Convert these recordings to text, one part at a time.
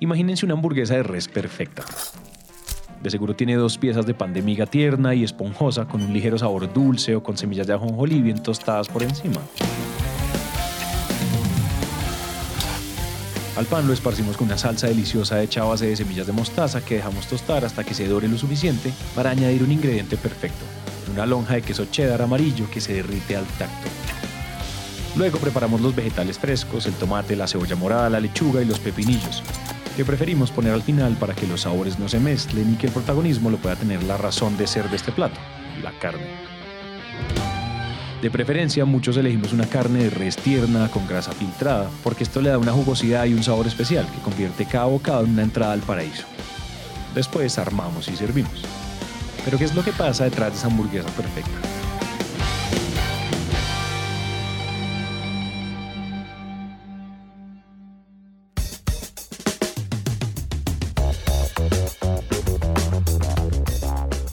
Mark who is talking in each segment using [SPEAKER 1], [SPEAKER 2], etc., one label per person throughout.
[SPEAKER 1] Imagínense una hamburguesa de res perfecta. De seguro tiene dos piezas de pan de miga tierna y esponjosa con un ligero sabor dulce o con semillas de ajonjolí bien tostadas por encima. Al pan lo esparcimos con una salsa deliciosa hecha a base de semillas de mostaza que dejamos tostar hasta que se dore lo suficiente para añadir un ingrediente perfecto, una lonja de queso cheddar amarillo que se derrite al tacto. Luego preparamos los vegetales frescos, el tomate, la cebolla morada, la lechuga y los pepinillos, que preferimos poner al final para que los sabores no se mezclen y que el protagonismo lo pueda tener la razón de ser de este plato, la carne. De preferencia, muchos elegimos una carne de res tierna con grasa filtrada, porque esto le da una jugosidad y un sabor especial que convierte cada bocado en una entrada al paraíso. Después armamos y servimos. Pero ¿qué es lo que pasa detrás de esa hamburguesa perfecta?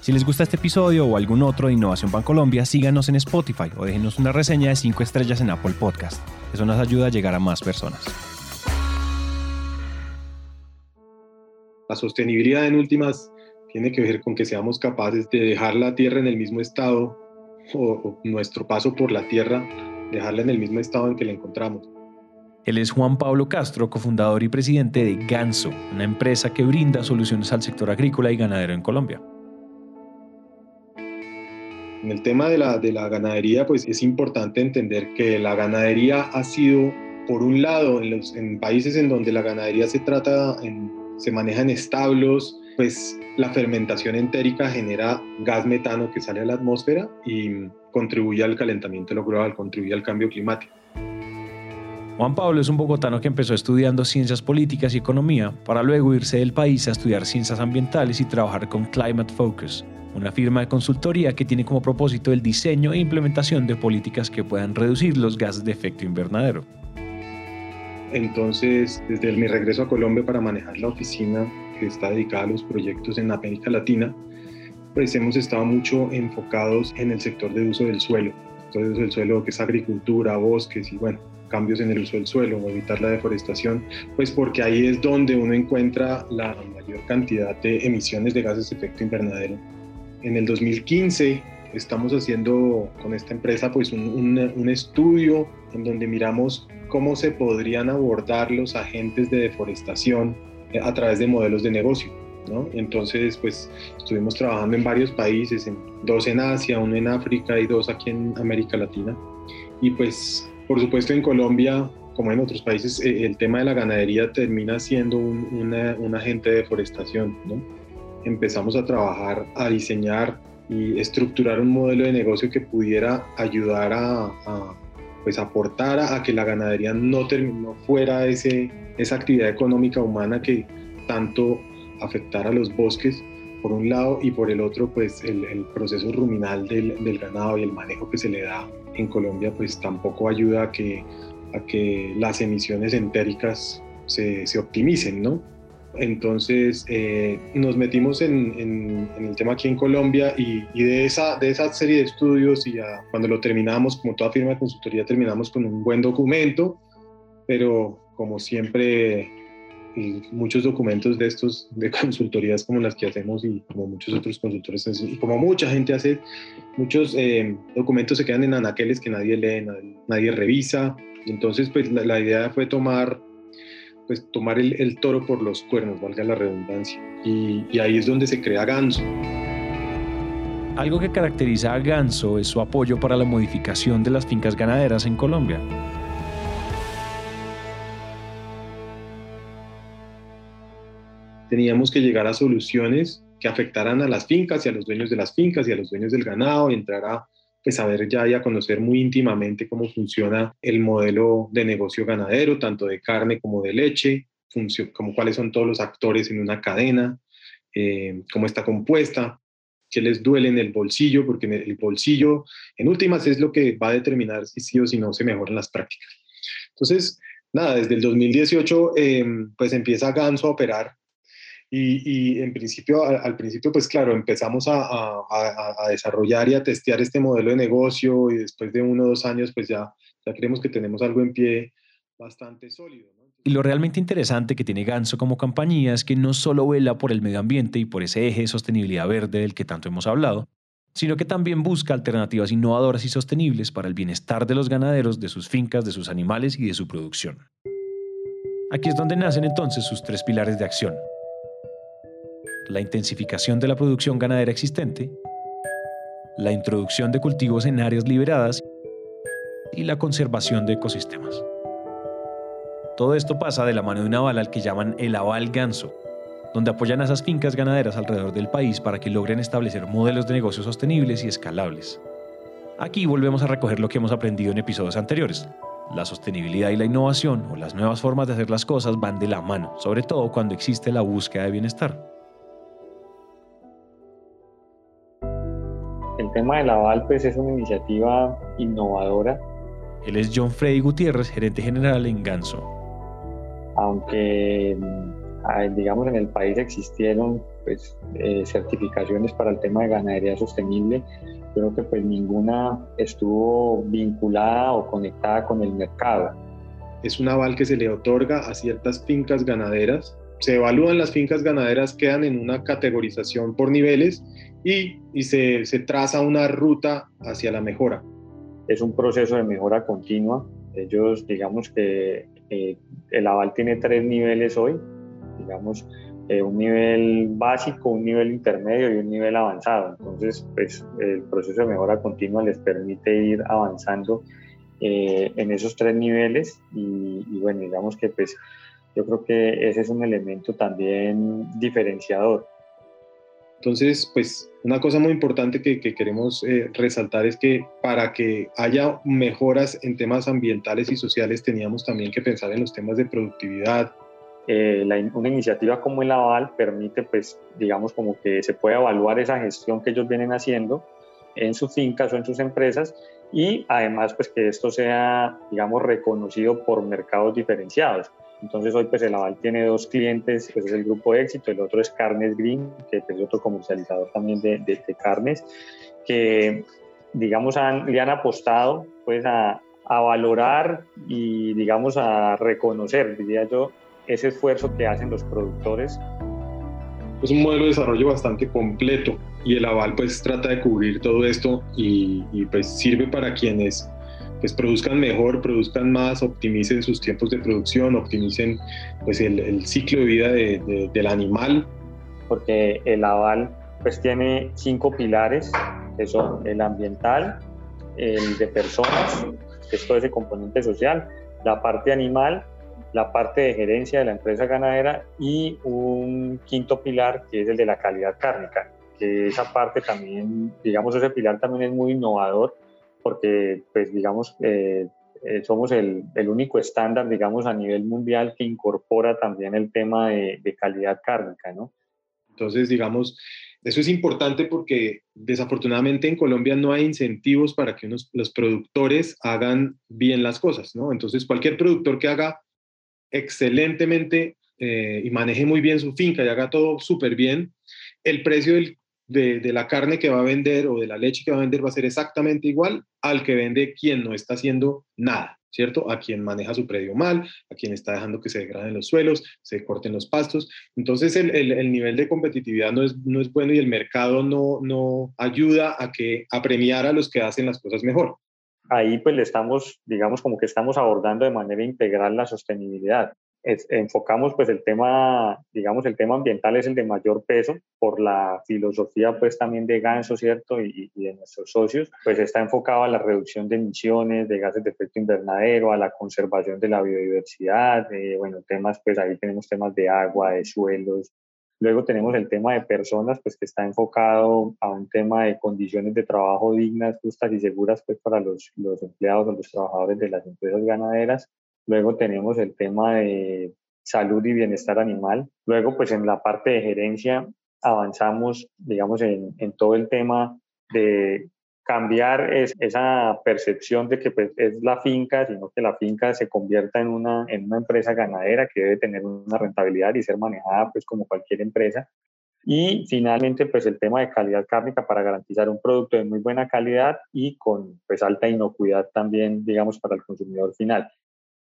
[SPEAKER 1] Si les gusta este episodio o algún otro de Innovación Bancolombia, síganos en Spotify o déjenos una reseña de 5 estrellas en Apple Podcast. Eso nos ayuda a llegar a más personas.
[SPEAKER 2] La sostenibilidad en últimas tiene que ver con que seamos capaces de dejar la Tierra en el mismo estado o, nuestro paso por la tierra, dejarla en el mismo estado en que la encontramos.
[SPEAKER 1] Él es Juan Pablo Castro, cofundador y presidente de Ganso, una empresa que brinda soluciones al sector agrícola y ganadero en Colombia.
[SPEAKER 2] En el tema de la, de la ganadería, pues es importante entender que la ganadería ha sido, por un lado, en, países en donde la ganadería se trata, se maneja en establos, pues la fermentación entérica genera gas metano que sale a la atmósfera y contribuye al calentamiento global, contribuye al cambio climático.
[SPEAKER 1] Juan Pablo es un bogotano que empezó estudiando ciencias políticas y economía para luego irse del país a estudiar ciencias ambientales y trabajar con Climate Focus, una firma de consultoría que tiene como propósito el diseño e implementación de políticas que puedan reducir los gases de efecto invernadero.
[SPEAKER 2] Entonces, desde mi regreso a Colombia para manejar la oficina que está dedicada a los proyectos en América Latina, pues hemos estado mucho enfocados en el sector de uso del suelo, todo el suelo que es agricultura, bosques y bueno, cambios en el uso del suelo o evitar la deforestación, pues porque ahí es donde uno encuentra la mayor cantidad de emisiones de gases de efecto invernadero. En el 2015 estamos haciendo con esta empresa pues un, un, un estudio en donde miramos cómo se podrían abordar los agentes de deforestación a través de modelos de negocio. ¿no? Entonces, pues estuvimos trabajando en varios países, en, dos en Asia, uno en África y dos aquí en América Latina. Y pues, por supuesto, en Colombia, como en otros países, eh, el tema de la ganadería termina siendo un, un agente de deforestación. ¿no? Empezamos a trabajar, a diseñar y estructurar un modelo de negocio que pudiera ayudar a, a pues aportar a, que la ganadería no, no fuera ese, esa actividad económica humana que tanto afectara a los bosques por un lado y por el otro pues el, el proceso ruminal del, del, ganado y el manejo que se le da en Colombia pues tampoco ayuda a que, a que las emisiones entéricas se, se optimicen, ¿no? Entonces eh, nos metimos en, el tema aquí en Colombia y, de, esa, de esa serie de estudios y cuando lo terminamos, como toda firma de consultoría, terminamos con un buen documento, pero como siempre, muchos documentos de estos, de consultorías como las que hacemos y como muchos otros consultores, y como mucha gente hace, muchos eh, documentos se quedan en anaqueles que nadie lee, nadie, revisa. Entonces, pues la idea fue tomar pues tomar el, el, toro por los cuernos, valga la redundancia. Y, y, ahí es donde se crea Ganso.
[SPEAKER 1] Algo que caracteriza a Ganso es su apoyo para la modificación de las fincas ganaderas en Colombia.
[SPEAKER 2] Teníamos que llegar a soluciones que afectaran a las fincas y a los dueños de las fincas y a los dueños del ganado y entrar a pues saber ya y a conocer muy íntimamente cómo funciona el modelo de negocio ganadero, tanto de carne como de leche, como cuáles son todos los actores en una cadena, eh, cómo está compuesta, qué les duele en el bolsillo, porque en el bolsillo, en últimas, es lo que va a determinar si sí o si no se mejoran las prácticas. Entonces, nada, desde el 2018, eh, pues empieza Ganso a operar y, en principio, al, principio, pues claro, empezamos a, a, desarrollar y a testear este modelo de negocio y después de uno o dos años, pues ya, ya creemos que tenemos algo en pie bastante sólido.
[SPEAKER 1] Y lo realmente interesante que tiene Ganso como compañía es que no solo vela por el medio ambiente y por ese eje de sostenibilidad verde del que tanto hemos hablado, sino que también busca alternativas innovadoras y sostenibles para el bienestar de los ganaderos, de sus fincas, de sus animales y de su producción. Aquí es donde nacen entonces sus tres pilares de acción, la intensificación de la producción ganadera existente, la introducción de cultivos en áreas liberadas y la conservación de ecosistemas. Todo esto pasa de la mano de un aval al que llaman el aval ganso, donde apoyan a esas fincas ganaderas alrededor del país para que logren establecer modelos de negocios sostenibles y escalables. Aquí volvemos a recoger lo que hemos aprendido en episodios anteriores. La sostenibilidad y la innovación o las nuevas formas de hacer las cosas van de la mano, sobre todo cuando existe la búsqueda de bienestar.
[SPEAKER 3] El tema del aval pues, es una iniciativa innovadora.
[SPEAKER 1] Él es John Freddy Gutiérrez, gerente general en Ganso.
[SPEAKER 3] Aunque mm, digamos en el país existieron pues, eh, certificaciones para el tema de ganadería sostenible, creo que pues ninguna estuvo vinculada o conectada con el mercado.
[SPEAKER 2] Es un aval que se le otorga a ciertas fincas ganaderas. Se evalúan las fincas ganaderas, quedan en una categorización por niveles y, y se, se, traza una ruta hacia la mejora.
[SPEAKER 3] Es un proceso de mejora continua. Ellos, digamos que eh, el aval tiene tres niveles hoy, digamos, eh, un nivel básico, un nivel intermedio y un nivel avanzado. Entonces, pues el proceso de mejora continua les permite ir avanzando eh, en esos tres niveles y, y, bueno, digamos que pues yo creo que ese es un elemento también diferenciador.
[SPEAKER 2] Entonces, pues una cosa muy importante que, queremos eh, resaltar es que para que haya mejoras en temas ambientales y sociales teníamos también que pensar en los temas de productividad.
[SPEAKER 3] Eh, una iniciativa como el Aval permite, pues, digamos, como que se pueda evaluar esa gestión que ellos vienen haciendo en sus fincas o en sus empresas y además, pues, que esto sea, digamos, reconocido por mercados diferenciados. Entonces hoy pues el Aval tiene dos clientes, pues es el grupo de éxito, el otro es Carnes Green, que es otro comercializador también de, de, carnes, que digamos le han apostado pues a, a, valorar y digamos a reconocer, diría yo, ese esfuerzo que hacen los productores.
[SPEAKER 2] Es un modelo de desarrollo bastante completo y el Aval pues trata de cubrir todo esto y, y pues sirve para quienes pues produzcan mejor, produzcan más, optimicen sus tiempos de producción, optimicen pues el, ciclo de vida de, del animal.
[SPEAKER 3] Porque el aval pues tiene cinco pilares, que son el ambiental, el de personas, que es todo ese componente social, la parte animal, la parte de gerencia de la empresa ganadera y un quinto pilar que es el de la calidad cárnica, que esa parte también, digamos, ese pilar también es muy innovador porque, pues, digamos, eh, eh, somos el, el, único estándar, digamos, a nivel mundial que incorpora también el tema de, de calidad cárnica, ¿no?
[SPEAKER 2] Entonces, digamos, eso es importante porque desafortunadamente en Colombia no hay incentivos para que unos, los productores hagan bien las cosas, ¿no? Entonces, cualquier productor que haga excelentemente eh, y maneje muy bien su finca y haga todo súper bien, el precio del, de, la carne que va a vender o de la leche que va a vender va a ser exactamente igual al que vende quien no está haciendo nada, ¿cierto? A quien maneja su predio mal, a quien está dejando que se degraden los suelos, se corten los pastos. Entonces el, el, nivel de competitividad no es, no es bueno y el mercado no, no ayuda a, que, a premiar a los que hacen las cosas mejor.
[SPEAKER 3] Ahí pues le estamos, digamos, como que estamos abordando de manera integral la sostenibilidad enfocamos pues el tema, digamos, el tema ambiental es el de mayor peso por la filosofía pues también de Ganso, ¿cierto? Y, de nuestros socios, pues está enfocado a la reducción de emisiones de gases de efecto invernadero, a la conservación de la biodiversidad, bueno, temas pues ahí tenemos temas de agua, de suelos. Luego tenemos el tema de personas, pues que está enfocado a un tema de condiciones de trabajo dignas, justas y seguras pues para los, los empleados o los trabajadores de las empresas ganaderas. Luego tenemos el tema de salud y bienestar animal. Luego, pues en la parte de gerencia avanzamos, digamos, en, todo el tema de cambiar es, esa percepción de que pues, es la finca, sino que la finca se convierta en una, en una empresa ganadera que debe tener una rentabilidad y ser manejada pues como cualquier empresa. Y finalmente, pues el tema de calidad cárnica para garantizar un producto de muy buena calidad y con pues alta inocuidad también, digamos, para el consumidor final.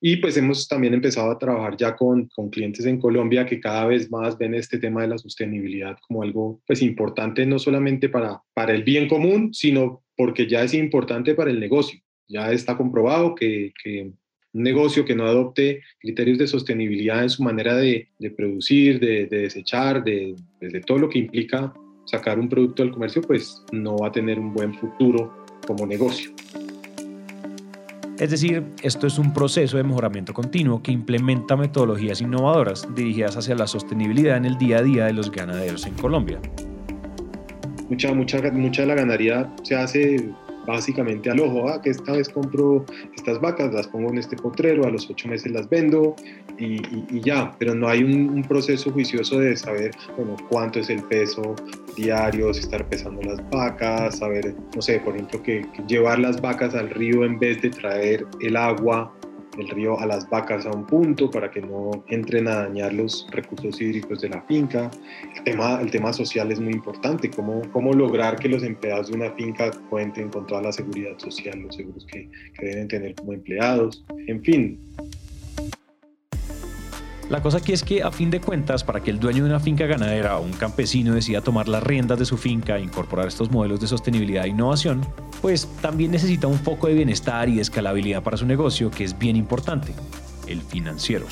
[SPEAKER 2] Y pues hemos también empezado a trabajar ya con, con, clientes en Colombia que cada vez más ven este tema de la sostenibilidad como algo pues importante no solamente para, para el bien común, sino porque ya es importante para el negocio. Ya está comprobado que, que un negocio que no adopte criterios de sostenibilidad en su manera de, de producir, de, de desechar, de, pues, de todo lo que implica sacar un producto al comercio, pues no va a tener un buen futuro como negocio.
[SPEAKER 1] Es decir, esto es un proceso de mejoramiento continuo que implementa metodologías innovadoras dirigidas hacia la sostenibilidad en el día a día de los ganaderos en Colombia.
[SPEAKER 2] Mucha, mucha, mucha de la ganadería se hace básicamente al ojo, ah, que esta vez compro estas vacas, las pongo en este potrero, a los ocho meses las vendo y, ya, pero no hay un, proceso juicioso de saber, bueno, cuánto es el peso diario, estar pesando las vacas, saber, no sé, por ejemplo, que llevar las vacas al río en vez de traer el agua el río a las vacas a un punto para que no entren a dañar los recursos hídricos de la finca. El tema, el tema social es muy importante, cómo, cómo lograr que los empleados de una finca cuenten con toda la seguridad social, los seguros que, que deben tener como empleados, en fin,
[SPEAKER 1] la cosa aquí es que, a fin de cuentas, para que el dueño de una finca ganadera o un campesino decida tomar las riendas de su finca e incorporar estos modelos de sostenibilidad e innovación, pues también necesita un foco de bienestar y escalabilidad para su negocio, que es bien importante, el financiero.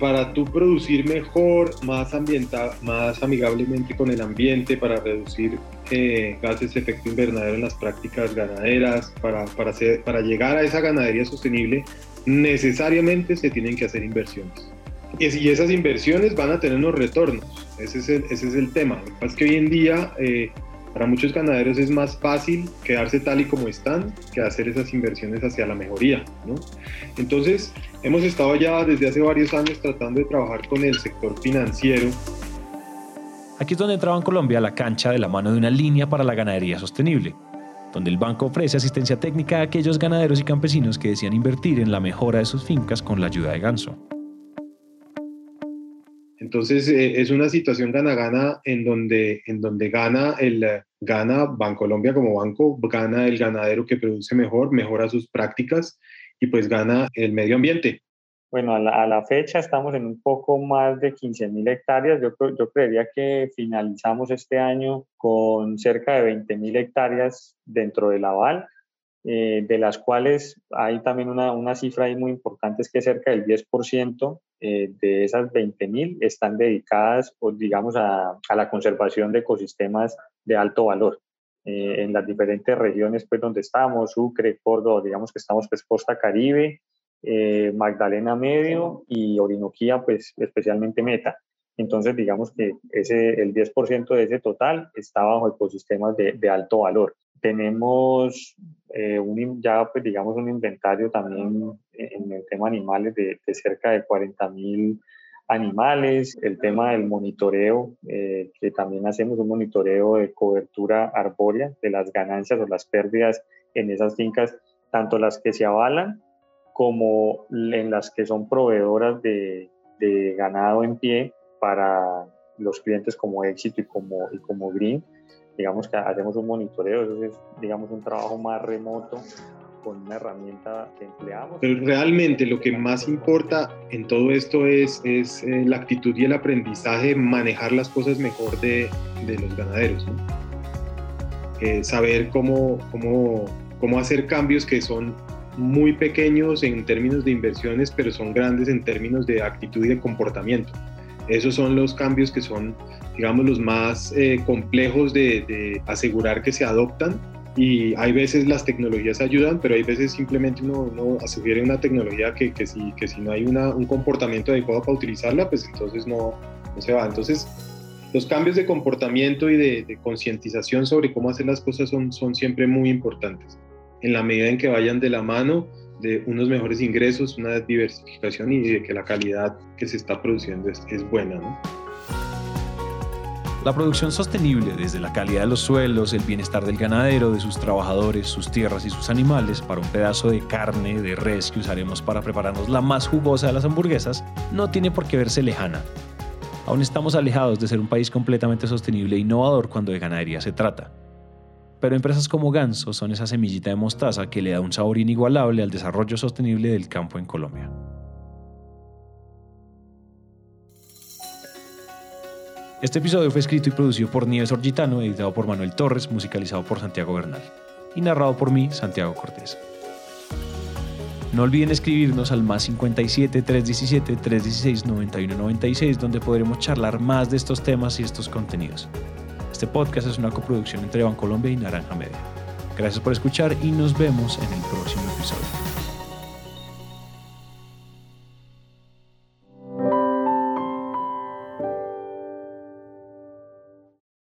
[SPEAKER 2] Para tú producir mejor, más, ambiental, más amigablemente con el ambiente, para reducir eh, gases de efecto invernadero en las prácticas ganaderas, para, para, para llegar a esa ganadería sostenible, necesariamente se tienen que hacer inversiones. Y esas inversiones van a tener unos retornos. Ese es el, ese es el tema. Es que hoy en día eh, para muchos ganaderos es más fácil quedarse tal y como están que hacer esas inversiones hacia la mejoría. ¿no? Entonces, hemos estado ya desde hace varios años tratando de trabajar con el sector financiero.
[SPEAKER 1] Aquí es donde entraba en Colombia la cancha de la mano de una línea para la ganadería sostenible donde el banco ofrece asistencia técnica a aquellos ganaderos y campesinos que desean invertir en la mejora de sus fincas con la ayuda de Ganso.
[SPEAKER 2] Entonces eh, es una situación gana-gana en donde, en donde gana, el, gana Bancolombia como banco, gana el ganadero que produce mejor, mejora sus prácticas y pues gana el medio ambiente.
[SPEAKER 3] Bueno, a la, fecha estamos en un poco más de 15.000 hectáreas. Yo, yo creería que finalizamos este año con cerca de 20.000 hectáreas dentro del aval, eh, de las cuales hay también una, una, cifra ahí muy importante, es que cerca del 10% eh, de esas 20.000 están dedicadas, o digamos, a, a, la conservación de ecosistemas de alto valor. Eh, en las diferentes regiones pues, donde estamos, Sucre, Córdoba, digamos que estamos pues Costa Caribe, eh, Magdalena Medio y Orinoquía, pues especialmente Meta. Entonces, digamos que ese, el 10% de ese total está bajo ecosistemas de, de alto valor. Tenemos eh, un, ya, pues, digamos, un inventario también en el tema animales de, de cerca de 40 mil animales, el tema del monitoreo, eh, que también hacemos un monitoreo de cobertura arbórea de las ganancias o las pérdidas en esas fincas, tanto las que se avalan como en las que son proveedoras de, ganado en pie para los clientes como Éxito y como, y como Green. Digamos que hacemos un monitoreo, es digamos un trabajo más remoto con una herramienta que empleamos.
[SPEAKER 2] Pero realmente lo que más importa en todo esto es, es eh, la actitud y el aprendizaje, manejar las cosas mejor de, de los ganaderos. Eh, saber cómo, cómo, cómo hacer cambios que son muy pequeños en términos de inversiones, pero son grandes en términos de actitud y de comportamiento. Esos son los cambios que son, digamos, los más eh, complejos de, asegurar que se adoptan. Y hay veces las tecnologías ayudan, pero hay veces simplemente uno, uno sugiere una tecnología que, que, si, que si no hay una, un comportamiento adecuado para utilizarla, pues entonces no, no se va. Entonces, los cambios de comportamiento y de, de concientización sobre cómo hacer las cosas son, son siempre muy importantes en la medida en que vayan de la mano de unos mejores ingresos, una diversificación y de que la calidad que se está produciendo es, es buena. ¿no?
[SPEAKER 1] La producción sostenible, desde la calidad de los suelos, el bienestar del ganadero, de sus trabajadores, sus tierras y sus animales, para un pedazo de carne de res que usaremos para prepararnos la más jugosa de las hamburguesas, no tiene por qué verse lejana. Aún estamos alejados de ser un país completamente sostenible e innovador cuando de ganadería se trata. Pero empresas como Ganso son esa semillita de mostaza que le da un sabor inigualable al desarrollo sostenible del campo en Colombia. Este episodio fue escrito y producido por Nieves Orgitano, editado por Manuel Torres, musicalizado por Santiago Bernal y narrado por mí, Santiago Cortés. No olviden escribirnos al más 57 317 316 9196 donde podremos charlar más de estos temas y estos contenidos. Este podcast es una coproducción entre Bancolombia y Naranja Media. Gracias por escuchar y nos vemos en el próximo episodio.